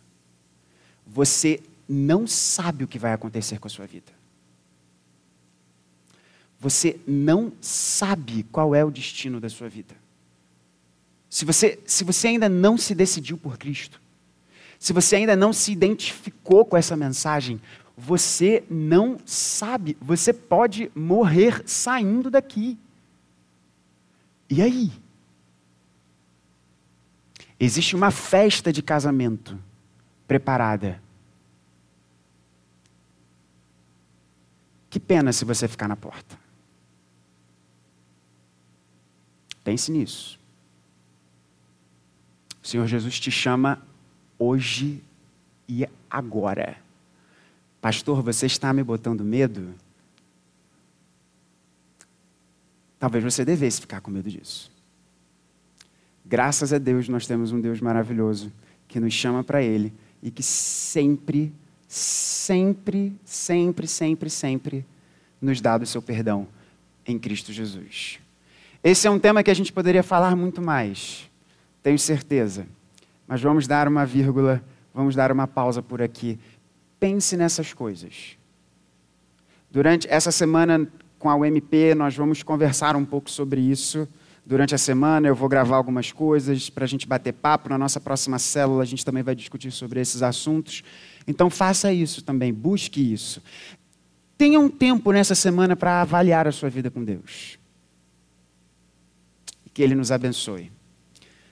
Você não sabe o que vai acontecer com a sua vida. Você não sabe qual é o destino da sua vida. Se você, se você ainda não se decidiu por Cristo, se você ainda não se identificou com essa mensagem, você não sabe, você pode morrer saindo daqui. E aí? Existe uma festa de casamento preparada. Que pena se você ficar na porta. Pense nisso. O Senhor Jesus te chama hoje e agora. Pastor, você está me botando medo? Talvez você devesse ficar com medo disso. Graças a Deus nós temos um Deus maravilhoso que nos chama para Ele e que sempre, sempre, sempre, sempre, sempre nos dá do seu perdão em Cristo Jesus. Esse é um tema que a gente poderia falar muito mais, tenho certeza. Mas vamos dar uma vírgula, vamos dar uma pausa por aqui. Pense nessas coisas. Durante essa semana com a UMP, nós vamos conversar um pouco sobre isso. Durante a semana eu vou gravar algumas coisas para a gente bater papo. Na nossa próxima célula a gente também vai discutir sobre esses assuntos. Então faça isso também, busque isso. Tenha um tempo nessa semana para avaliar a sua vida com Deus. Que Ele nos abençoe.